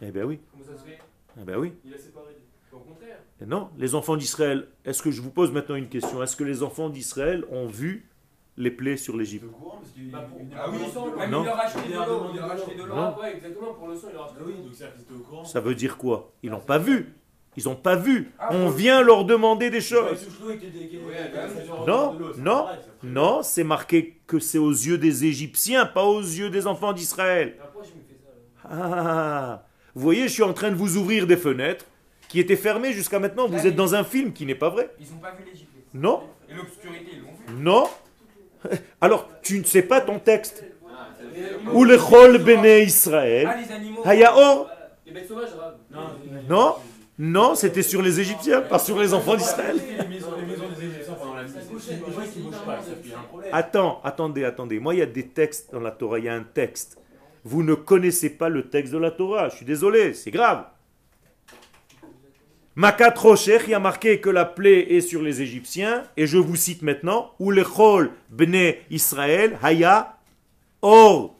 Eh ben oui, Comment ça se fait? Eh ben oui. Il a séparé. Au contraire. Et non, les enfants d'Israël, est-ce que je vous pose maintenant une question? Est-ce que les enfants d'Israël ont vu les plaies sur l'Égypte Bah, Ah oui, Non. il leur a acheté Il de leur a l'eau. demandé Il leur a de acheté de l'eau. l'eau. Non. Ah, ouais, exactement. Pour le sang, il a Ah racheté. oui, donc c'est-à-dire qu'ils étaient au courant. Ça veut dire quoi? Ils n'ont pas vu. Ils n'ont pas vu. Ah, On vient leur demander des Ils choses. non, non, non, c'est marqué que c'est aux yeux des Égyptiens, pas aux yeux des enfants d'Israël. Ah, vous voyez, je suis en train de vous ouvrir des fenêtres qui étaient fermées jusqu'à maintenant. Vous êtes dans un film qui n'est pas vrai. Ils n'ont pas vu l'Égypte. Non, Et l'obscurité, ils l'ont vu. non. Alors, tu ne sais pas ton texte. Ou le chol bene Israël. Hayaor. Non, non, c'était sur les Égyptiens, pas sur les enfants d'Israël. Attends, attendez, attendez. Moi, il y a des textes dans la Torah. Il y a un texte. Vous ne connaissez pas le texte de la Torah. Je suis désolé, c'est grave. Makat Rocher, il y a marqué que la plaie est sur les Égyptiens. Et je vous cite maintenant. Ou le chol bne Israël, haya, or,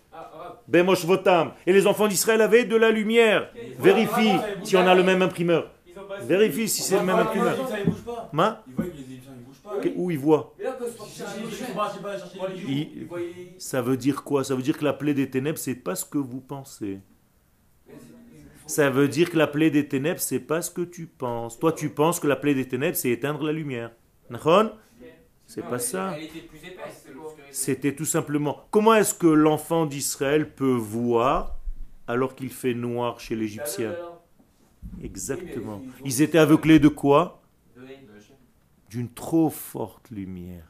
bemoshvotam. Et les enfants d'Israël avaient de la lumière. Vérifie si on a le même imprimeur. Vérifie si c'est le même imprimeur. Ma? Ils voient que les Égyptiens, ils bougent pas. Que- Où ils voient? Ça veut dire quoi? Ça veut dire que la plaie des ténèbres, c'est pas ce que vous pensez. Ça veut dire que la plaie des ténèbres, c'est pas ce que tu penses. Toi, tu penses que la plaie des ténèbres, c'est éteindre la lumière. Nahon C'est pas ça. L'obscurité. C'était tout simplement. Comment est-ce que l'enfant d'Israël peut voir alors qu'il fait noir chez l'Égyptien? Exactement. Ils étaient aveuglés de quoi? D'une trop forte lumière.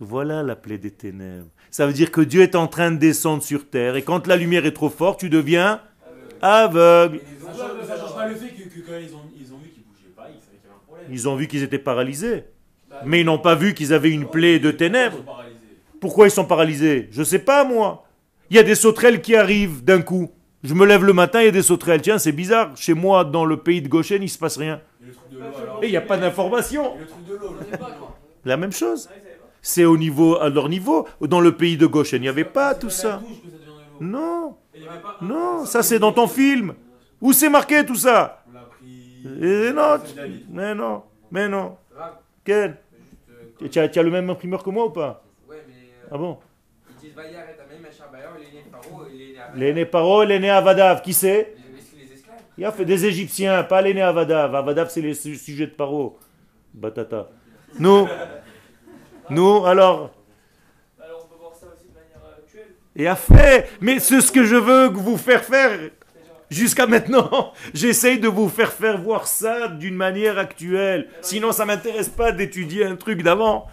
Voilà la plaie des ténèbres. Ça veut dire que Dieu est en train de descendre sur terre et quand la lumière est trop forte, tu deviens aveugle. Ça change- Ça change pas le fait que que quand ils ont ils ont vu qu'ils bougeaient pas, ils savaient qu'il y avait un problème. Ils ont vu qu'ils étaient paralysés, mais ils n'ont pas vu qu'ils avaient une plaie de ténèbres. Pourquoi ils sont paralysés? Je sais pas moi. Il y a des sauterelles qui arrivent d'un coup. Je me lève le matin, il y a des sauterelles. Tiens, c'est bizarre. Chez moi, dans le pays de Goshen, il se passe rien. Et Et il n'y a pas d'information. La même chose. Ah. C'est au niveau, à leur niveau. Dans le pays de Goshen, il n'y avait pas tout ça. Non, Non, ça c'est dans ton film. Où c'est marqué tout ça. Et non, mais non, mais non. Quel euh, tu as, tu as le même imprimeur que moi ou pas Ouais, mais. euh, Ah bon disent Vaillard et est né né Avadav, qui c'est Les, les- les. Il a fait des Égyptiens, pas l'aîné Avadav. Avadav, c'est les su- sujets de Paro. Batata. Nous, nous, Alors on peut voir ça aussi de manière euh, actuelle. Et a fait. Mais c'est ce que je veux vous faire faire. Jusqu'à maintenant, j'essaye de vous faire faire voir ça d'une manière actuelle. Sinon, ça m'intéresse pas d'étudier un truc d'avant.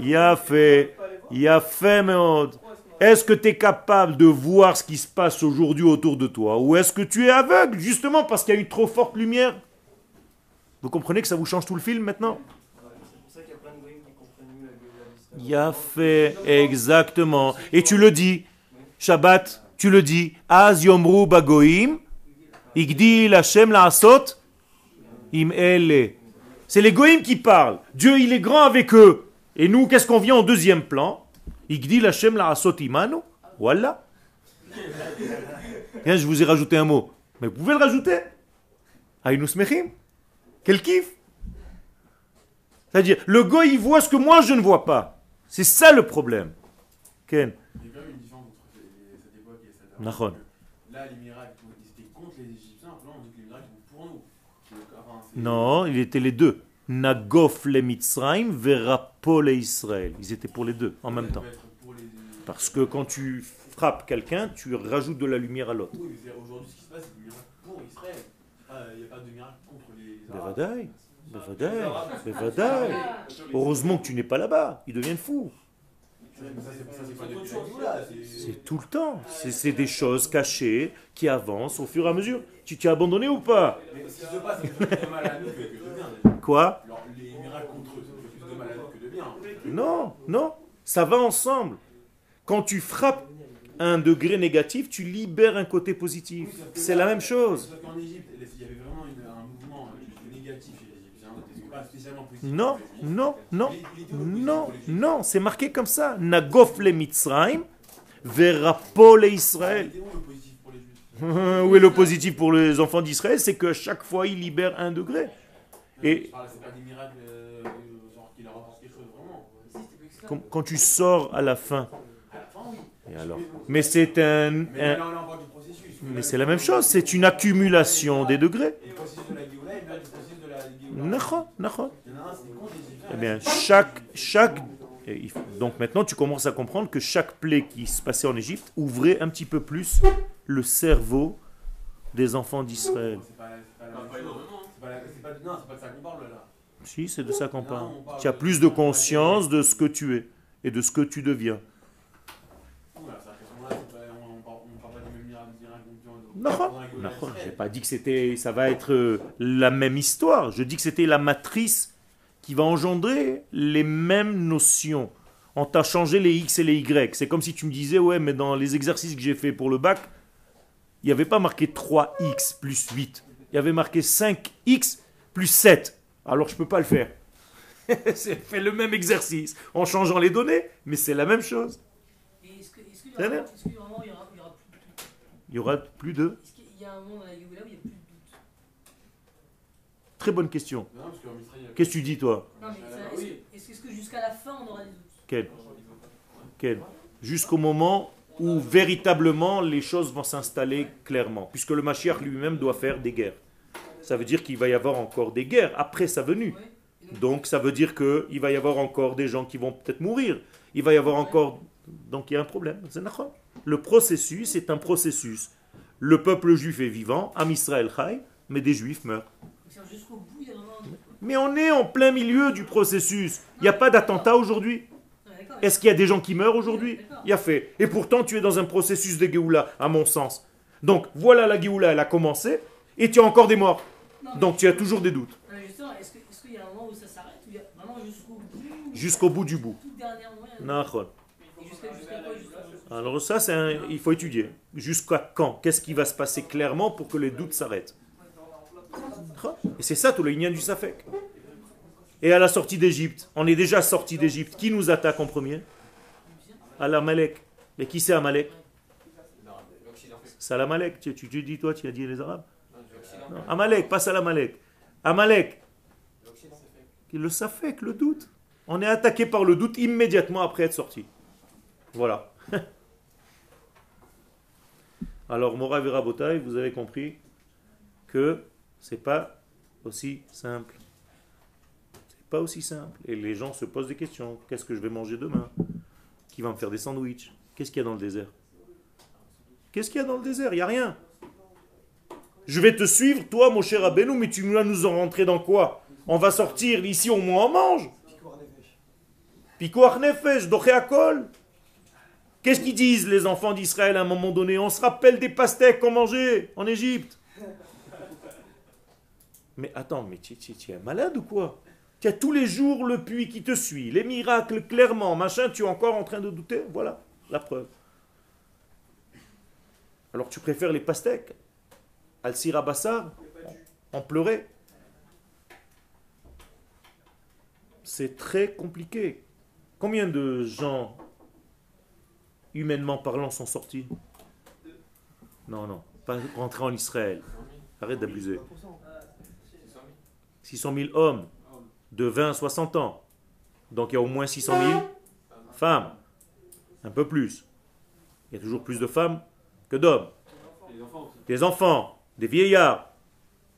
Il a fait, il a fait, a- Est-ce que tu es capable de voir ce qui se passe aujourd'hui autour de toi? Ou est-ce que tu es aveugle, justement parce qu'il y a une trop forte lumière? Vous comprenez que ça vous change tout le film maintenant C'est pour ça qu'il y a plein de goyim qui comprennent fait exactement. Et tu le dis, Shabbat, Tu le dis, Az yomru bagoim, igdil Hashem la'asot, im ele. C'est les goïms qui parlent. Dieu, il est grand avec eux. Et nous, qu'est-ce qu'on vient en deuxième plan? Igdil Hashem la'asot imanu. Voilà. Tiens, je vous ai rajouté un mot. Mais vous pouvez le rajouter. Aïnous mechim. Quel kiff C'est-à-dire, le il voit ce que moi, je ne vois pas. C'est ça le problème. Ken Il y a quand même une différence entre les- cette époque et cette avant. Là, les miracles, ils étaient contre les Égyptiens. Là, on dit que les miracles sont pour nous. Enfin, Non, il était les deux. Nagof le Mitzrayim, Verapo le Israël. Ils étaient pour les deux en même temps. les- Parce que quand tu frappes quelqu'un, tu rajoutes de la lumière à l'autre. Oui, aujourd'hui, ce qui se passe, c'est des miracles pour Israël. Ah, Il n'y a pas de miracle contre les Arabes. Heureusement que tu n'es pas là-bas. Ils deviennent fous. C'est tout le temps. C'est des choses cachées qui avancent au fur et à mesure. Tu t'es abandonné ou pas? Quoi? Non, non. Ça va ensemble. Quand tu frappes un degré négatif, tu libères un côté positif. C'est la même chose. Sauf qu'en Égypte, il y avait vraiment une- un mouvement euh, négatif chez les Égyptiens, c'était pas spécialement positif. Non, non, non, non, non. C'est marqué comme ça. Nagof le Mitzrayim, Verapo le Israël. Où le positif pour les Juifs Où est le positif pour les enfants d'Israël? C'est que chaque fois, ils libèrent un degré. Et- euh, chose vraiment. Quand, quand tu sors à la fin, et alors? Mais c'est un, mais c'est la même chose. C'est une accumulation des degrés. Eh bien, chaque, chaque, donc maintenant tu commences à comprendre que chaque plaie qui se passait en Égypte ouvrait un petit peu plus le cerveau des enfants d'Israël. Si, c'est de ça qu'on parle. Tu as plus de conscience de ce que tu es et de ce que tu deviens. Voilà, c'est à ce moment-là, c'est pas- on, on parle, on parle pas des mêmes miracles miracles nachon. d'Israël. J'ai pas dit que c'était, ça va être euh, la même histoire. Je dis que c'était la matrice qui va engendrer les mêmes notions. On t'a changé les x et les y. C'est comme si tu me disais, ouais, mais dans les exercices que j'ai fait pour le bac, il n'y avait pas marqué 3x plus 8. Il y avait marqué 5x plus 7. Alors je ne peux pas le faire. c'est fait le même exercice en changeant les données, mais c'est la même chose. Et est-ce que, est-ce qu'il y il aura, il aura plus Il y aura plus de... Est-ce qu'il y a un moment dans la Géoula où il n'y a plus de doute Très bonne question. Qu'est-ce que tu dis toi Non, mais ça- est-ce que, jusqu'à la fin on aura des doutes Quel Quel Jusqu'au moment où véritablement les choses vont s'installer clairement. Puisque le Mashiach lui-même doit faire des guerres. Ça veut dire qu'il va y avoir encore des guerres après sa venue. Donc ça veut dire qu'il va y avoir encore des gens qui vont peut-être mourir. Il va y avoir encore... Donc il y a un problème. C'est. Le processus est un processus. Le peuple juif est vivant, Am Israël Chai, mais des juifs meurent. Mais on est en plein milieu du processus. Il n'y a pas d'attentat aujourd'hui. Ah. Est-ce qu'il y a des gens qui meurent aujourd'hui Il y a fait. Et pourtant, tu es dans un processus de Géoula, à mon sens. Donc, voilà la Géoula, elle a commencé, et tu as encore des morts. Non, Donc, tu as toujours des doutes. Justement, est-ce qu'il y a un moment où ça s'arrête a jusqu'au bout? Du bout. Tout dernier moment, Alors ça, c'est un- il faut étudier. Jusqu'à quand? Qu'est-ce qui va se passer clairement pour que les doutes s'arrêtent? Et c'est ça tout le lien du Safek. Et à la sortie d'Égypte, on est déjà sorti d'Égypte. Qui nous attaque en premier? Al-Amalek. Mais qui c'est Amalek? Non, l'Occident. C'est Al-Amalek. Tu, tu, dis toi, tu as dit les Arabes? Non, Amalek, pas Salamalek. Amalek, le Safek, le doute. On est attaqué par le doute immédiatement après être sorti. Voilà. Alors, Morav et vous avez compris que c'est pas aussi simple. C'est pas aussi simple. Et les gens se posent des questions. Qu'est-ce que je vais manger demain? Qui va me faire des sandwichs? Qu'est-ce qu'il y a dans le désert? Qu'est-ce qu'il y a dans le désert? Il n'y a rien. Je vais te suivre, toi, mon cher Abénou, mais tu vas nous en rentrer dans quoi? On va sortir ici, au moins on mange. Picor nefesh. Doché akol. Qu'est-ce qu'ils disent les enfants d'Israël à un moment donné? On se rappelle des pastèques qu'on mangeait en Égypte. Mais attends, mais tu, es malade ou quoi? Tu as tous les jours le puits qui te suit, les miracles clairement, machin, tu es encore en train de douter? Voilà la preuve. Alors tu préfères les pastèques? Al sirabassar Il n'y a pas de jus. En pleurer C'est très compliqué. Combien de gens, humainement parlant, sont sortis Non, non, pas rentrer en Israël. Arrête d'abuser. Ah, 600 000 hommes de 20 à 60 ans. Donc il y a au moins 600 000 femmes. Un peu plus. Il y a toujours plus de femmes que d'hommes. Des enfants, des vieillards.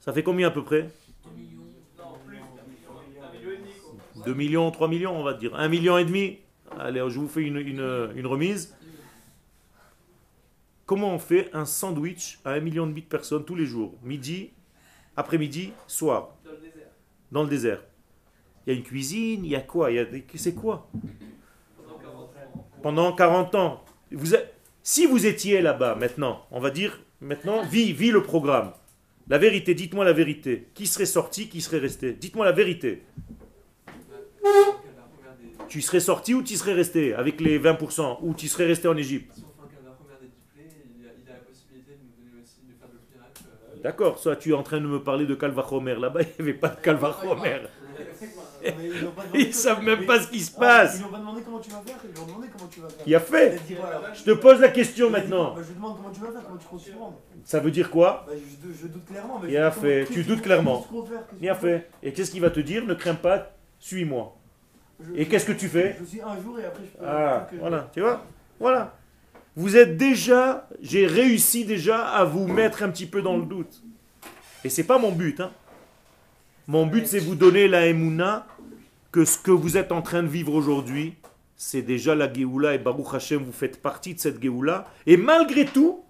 Ça fait combien à peu près? 2 millions. Non, plus d'un million, un million et demi quoi. 2 millions, 3 millions, on va dire. 1 million et demi. Allez, je vous fais une remise. Comment on fait un sandwich à 1 million et demi de personnes tous les jours? Midi, après-midi, soir, Dans le désert. dans le désert. Il y a une cuisine, il y a quoi? Il y a des- C'est quoi? Pendant 40 ans. pendant 40 ans. Vous êtes- si vous étiez là-bas maintenant, on va dire maintenant, vis, vis le programme. La vérité, dites-moi la vérité. Qui serait sorti, qui serait resté? Dites-moi la vérité. Tu serais sorti ou tu serais resté avec les 20% Ou tu serais resté en Égypte Si on fait un calvaire première des diplés, il a, il a la possibilité de nous donner aussi de faire d'autres miracles. euh, D'accord, soit tu es en train de me parler de Calvachomer. Là-bas, il n'y avait pas de Calvachomer. Ils ne savent même pas ce qui se Ils passe. n'ont pas demandé comment tu vas faire, ils ont demandé comment tu vas faire. A fait Il a voilà. Je te pose la question maintenant. bah, je demande comment tu vas faire, comment tu comptes prendre. Ça veut dire quoi Bah, je, doute clairement. Il a fait. Tu doutes clairement. Il a fait. Et qu'est-ce qu'il va te dire Ne crains pas, suis-moi. Et qu'est-ce que tu fais Je suis un jour et après je peux. Ah, voilà, tu vois Voilà. Vous êtes déjà, j'ai réussi déjà à vous mettre un petit peu dans le doute. Et c'est pas mon but. Hein. Mon but, c'est vous donner la Emouna que ce que vous êtes en train de vivre aujourd'hui, c'est déjà la Géoula et Baruch Hashem, vous faites partie de cette Géoula. Et malgré tout,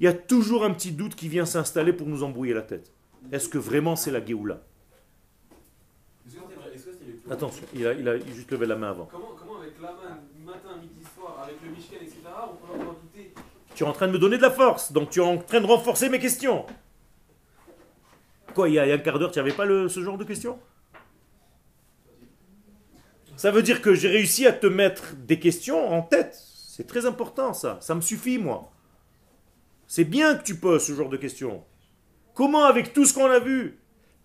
il y a toujours un petit doute qui vient s'installer pour nous embrouiller la tête. Est-ce que vraiment c'est la Géoula? Attention, il a, il a juste levé la main avant. Comment, comment avec l'Aman, matin, midi, soir, avec le Mishkan, etc., on peut leur en douter Tu es en train de me donner de la force, donc tu es en train de renforcer mes questions. Quoi, il y a, un quart d'heure, tu n'avais pas le- ce genre de questions? Ça veut dire que j'ai réussi à te mettre des questions en tête. C'est très important ça, ça me suffit moi. C'est bien que tu poses ce genre de questions. Comment avec tout ce qu'on a vu?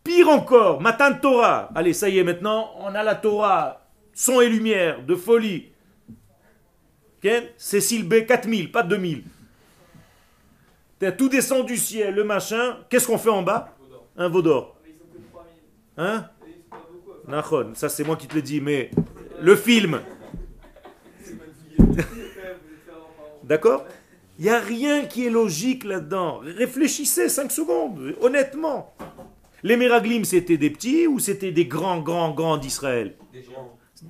Pire encore, Matan Torah. Allez, ça y est, maintenant, on a la Torah. Son et lumière, de folie. Cécile B, 4000, pas 2000. Tout descend du ciel, le machin. Qu'est-ce qu'on fait en bas. Un veau d'or. Mais ils sont que 3000. Hein. Nahon, ça c'est moi qui te le dis, mais le film, d'accord? Il n'y a rien qui est logique là-dedans. Réfléchissez 5 secondes, honnêtement. Les Meraglim, c'était des petits ou c'était des grands, grands, grands d'Israël?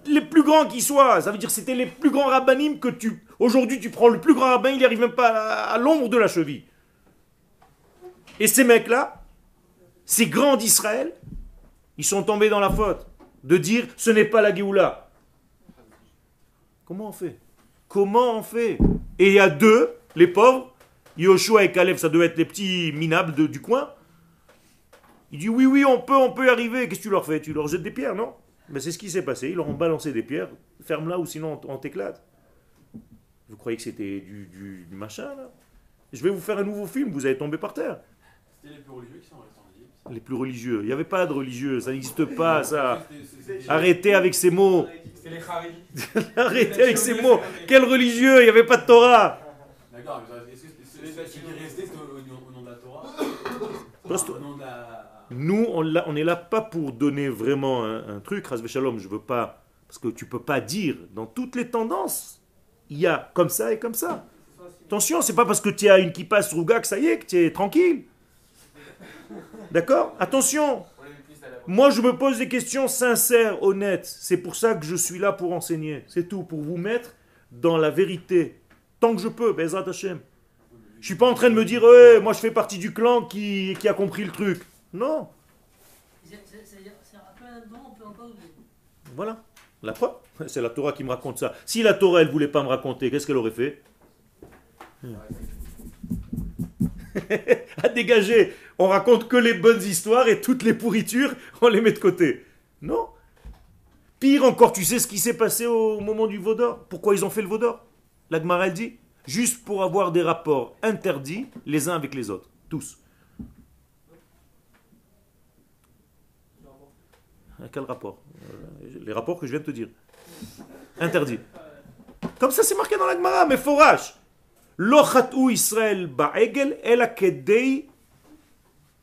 Les plus grands qui soient. Ça veut dire que c'était les plus grands rabbinim que tu... Aujourd'hui, tu prends le plus grand rabbin, il n'y arrive même pas à l'ombre de la cheville. Et ces mecs-là, ces grands d'Israël, ils sont tombés dans la faute de dire ce n'est pas la Géoula. Comment on fait? Comment on fait? Et il y a deux, les pauvres, Yoshua et Caleb, ça doit être les petits minables du coin. Il dit oui, oui, on peut, on peut y arriver. Qu'est-ce que tu leur fais? Tu leur jettes des pierres, non? Mais c'est ce qui s'est passé. Ils leur ont balancé des pierres. Ferme-la ou sinon on, on t'éclate. Vous croyez que c'était du, du- du machin, là? Je vais vous faire un nouveau film, vous allez tomber par terre. C'était les plus religieux qui sont restés en Égypte. Les plus religieux. Il n'y avait pas de religieux, ça n'existe pas, ça. Arrêtez avec ces mots. C'est les Haridis. Arrêtez avec ces mots. Quel religieux Il n'y avait pas de Torah. D'accord, mais est-ce que c'est- qui au, nom- de la Torah. Nous, on l'a- on est là pas pour donner vraiment un, un truc, Razvé Shalom, je veux pas, parce que tu peux pas dire, dans toutes les tendances, il y a comme ça et comme ça. Attention, c'est pas parce que tu as une qui passe rouga que ça y est, que tu es tranquille. D'accord? Attention, moi je me pose des questions sincères, honnêtes. C'est pour ça que je suis là pour enseigner. C'est tout, pour vous mettre dans la vérité. Tant que je peux, Bezrat Hashem. Je suis pas en train de me dire, Ouais, moi je fais partie du clan qui, qui a compris le truc. Non. Voilà. La preuve. C'est la Torah qui me raconte ça. Si la Torah, elle voulait pas me raconter, qu'est-ce qu'elle aurait fait? À dégager. On raconte que les bonnes histoires et toutes les pourritures, on les met de côté. Non. Pire encore, tu sais ce qui s'est passé au moment du Vaudor? Pourquoi ils ont fait le Vaudor? La Gemara, elle dit juste pour avoir des rapports interdits les uns avec les autres, tous. Quel rapport? Euh, Les rapports que je viens de te dire. Interdits. Comme ça, c'est marqué dans la Gemara, mais forage. Lo Israël ba'egel, ela kedei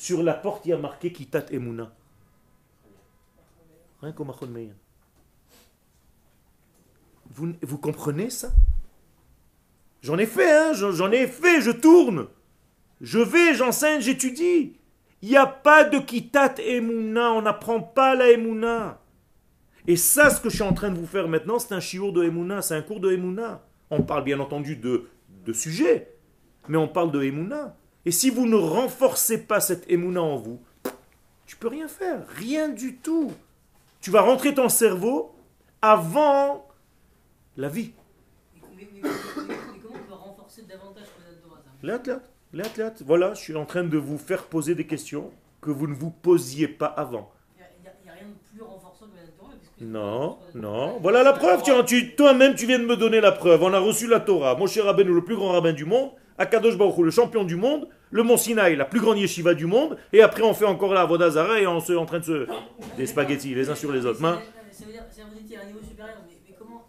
sur la porte, il y a marqué Kitat Emuna Rien. Vous, vous comprenez ça? J'en ai fait, hein, j'en ai fait, je tourne. Je vais, j'enseigne, j'étudie. Il n'y a pas de Kitat Emuna, on n'apprend pas la Emuna. Et ça, ce que je suis en train de vous faire maintenant, c'est un chiour de Emouna, c'est un cours de Emouna. On parle bien entendu de, de sujet, mais on parle de Emouna. Et si vous ne renforcez pas cette Emouna en vous, tu peux rien faire, rien du tout. Tu vas rentrer ton cerveau avant la vie. Léat, léat, léat. Voilà, je suis en train de vous faire poser des questions que vous ne vous posiez pas avant. Il n'y a, il y a rien de plus renforçant que Madame Dora. parce que- Non, non. Voilà la preuve. Tu, toi-même, tu viens de me donner la preuve. On a reçu la Torah. Moshe Rabbeinu, le plus grand rabbin du monde. Akadosh Baruch Hu, le champion du monde. Le Mont Sinaï, la plus grande yeshiva du monde. Et après, on fait encore la Vodazara et on se en train de se. Des spaghettis, les uns sur les autres. Mais Ça veut dire, ça veut dire qu'il y a un niveau supérieur. Mais, mais comment,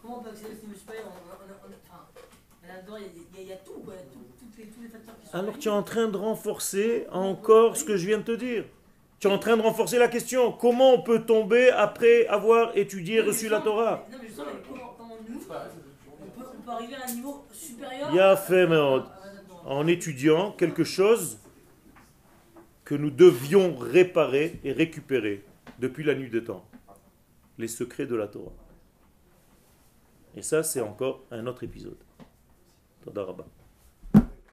comment on peut accéder à ce niveau supérieur enfin, il y, a- tout, quoi. Tous les facteurs qui sont. Alors, tu es en train de renforcer encore ce que je viens de te dire. Tu es en train de renforcer la question. Comment on peut tomber après avoir étudié, reçu la Torah? Non, mais justement, mais comment, nous, on peut, arriver à un niveau Il a fait, en étudiant quelque chose que nous devions réparer et récupérer depuis la nuit des temps. Les secrets de la Torah. Et ça, c'est encore un autre épisode. Toda Rabba.